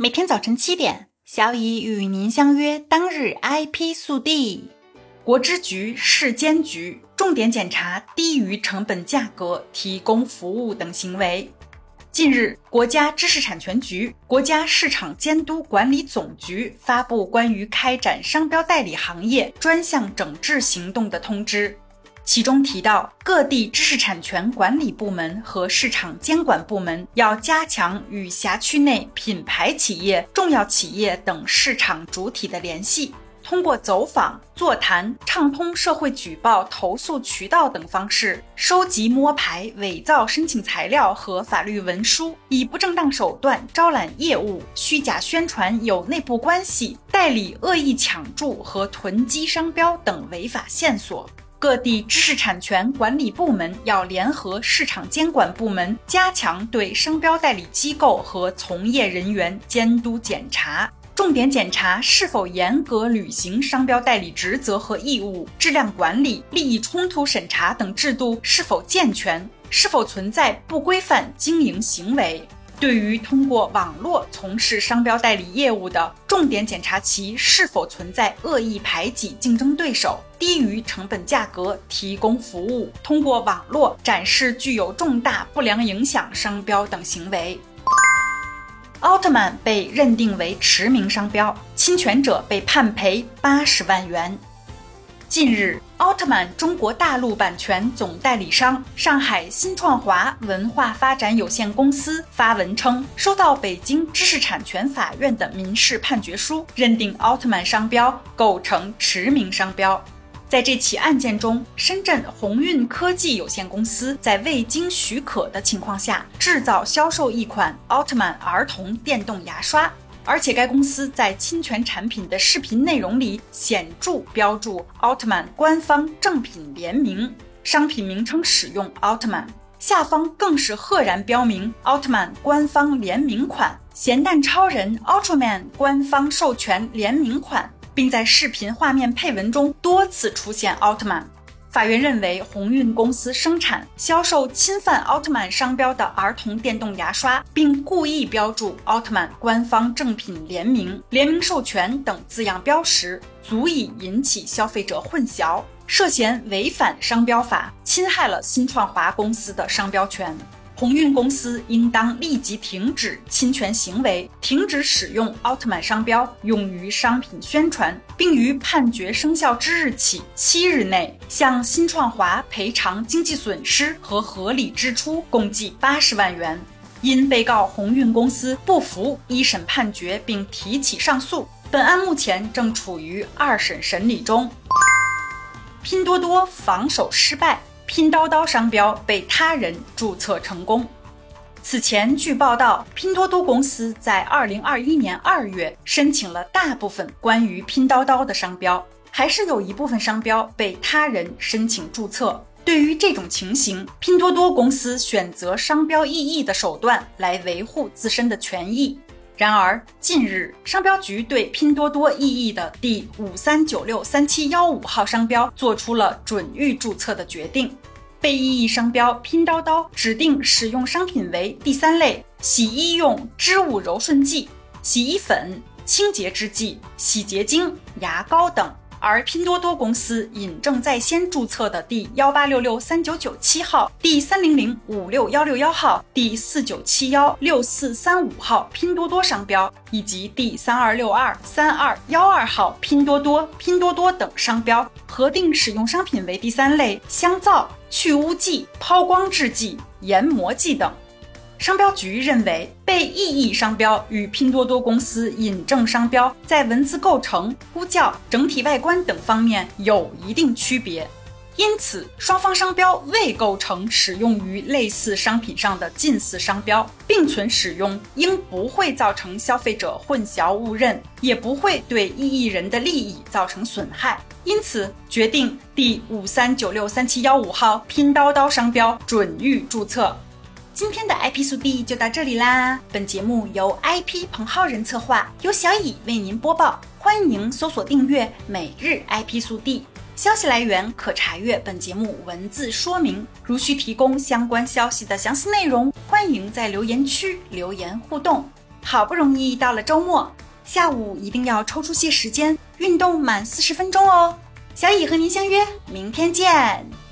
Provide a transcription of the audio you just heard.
每天早晨七点，小乙与您相约当日 IP 速递。国之局、市监局重点检查低于成本价格提供服务等行为。近日，国家知识产权局、国家市场监督管理总局发布关于开展商标代理行业专项整治行动的通知。其中提到，各地知识产权管理部门和市场监管部门要加强与辖区内品牌企业、重要企业等市场主体的联系，通过走访、座谈、畅通社会举报、投诉渠道等方式，收集摸排伪造申请材料和法律文书，以不正当手段招揽业务、虚假宣传有内部关系、代理恶意抢注和囤积商标等违法线索。各地知识产权管理部门要联合市场监管部门，加强对商标代理机构和从业人员监督检查，重点检查是否严格履行商标代理职责和义务，质量管理、利益冲突审查等制度是否健全，是否存在不规范经营行为。对于通过网络从事商标代理业务的，重点检查其是否存在恶意排挤竞争对手、低于成本价格提供服务、通过网络展示具有重大不良影响商标等行为。奥特曼被认定为驰名商标，侵权者被判赔八十万元。近日，奥特曼中国大陆版权总代理商上海新创华文化发展有限公司发文称，收到北京知识产权法院的民事判决书，认定奥特曼商标构成驰名商标。在这起案件中，深圳鸿运科技有限公司在未经许可的情况下制造、销售一款奥特曼儿童电动牙刷。而且该公司在侵权产品的视频内容里显著标注奥特曼官方正品联名，商品名称使用奥特曼，下方更是赫然标明奥特曼官方联名款、咸蛋超人 Ultraman 官方授权联名款，并在视频画面配文中多次出现奥特曼。法院认为，鸿运公司生产、销售侵犯奥特曼商标的儿童电动牙刷，并故意标注奥特曼官方正品联名、联名授权等字样标识，足以引起消费者混淆，涉嫌违反商标法，侵害了新创华公司的商标权。鸿运公司应当立即停止侵权行为，停止使用奥特曼商标用于商品宣传，并于判决生效之日起七日内向新创华赔偿经济损失和合理支出共计八十万元。因被告鸿运公司不服一审判决并提起上诉，本案目前正处于二审审理中。拼多多防守失败。拼多多商标被他人注册成功。此前，据报道，拼多多公司在二零二一年二月申请了大部分关于拼多多的商标，还是有一部分商标被他人申请注册。对于这种情形，拼多多公司选择商标异议的手段来维护自身的权益。然而，近日商标局对拼多多异议的第五三九六三七幺五号商标做出了准予注册的决定。被异议商标“拼叨叨”指定使用商品为第三类洗衣用织物柔顺剂、洗衣粉、清洁制剂、洗洁精、牙膏等。而拼多多公司引证在先注册的第幺八六六三九九七号、第三零零五六幺六幺号、第四九七幺六四三五号拼多多商标，以及第三二六二三二幺二号拼多多、拼多多等商标，核定使用商品为第三类香皂、去污剂、抛光制剂、研磨剂等。商标局认为，被异议商标与拼多多公司引证商标在文字构成、呼叫、整体外观等方面有一定区别，因此双方商标未构成使用于类似商品上的近似商标，并存使用应不会造成消费者混淆误认，也不会对异议人的利益造成损害，因此决定第五三九六三七幺五号拼叨叨商标准予注册。今天的 IP 速递就到这里啦！本节目由 IP 彭浩仁策划，由小乙为您播报。欢迎搜索订阅每日 IP 速递，消息来源可查阅本节目文字说明。如需提供相关消息的详细内容，欢迎在留言区留言互动。好不容易到了周末，下午一定要抽出些时间运动满四十分钟哦。小乙和您相约明天见。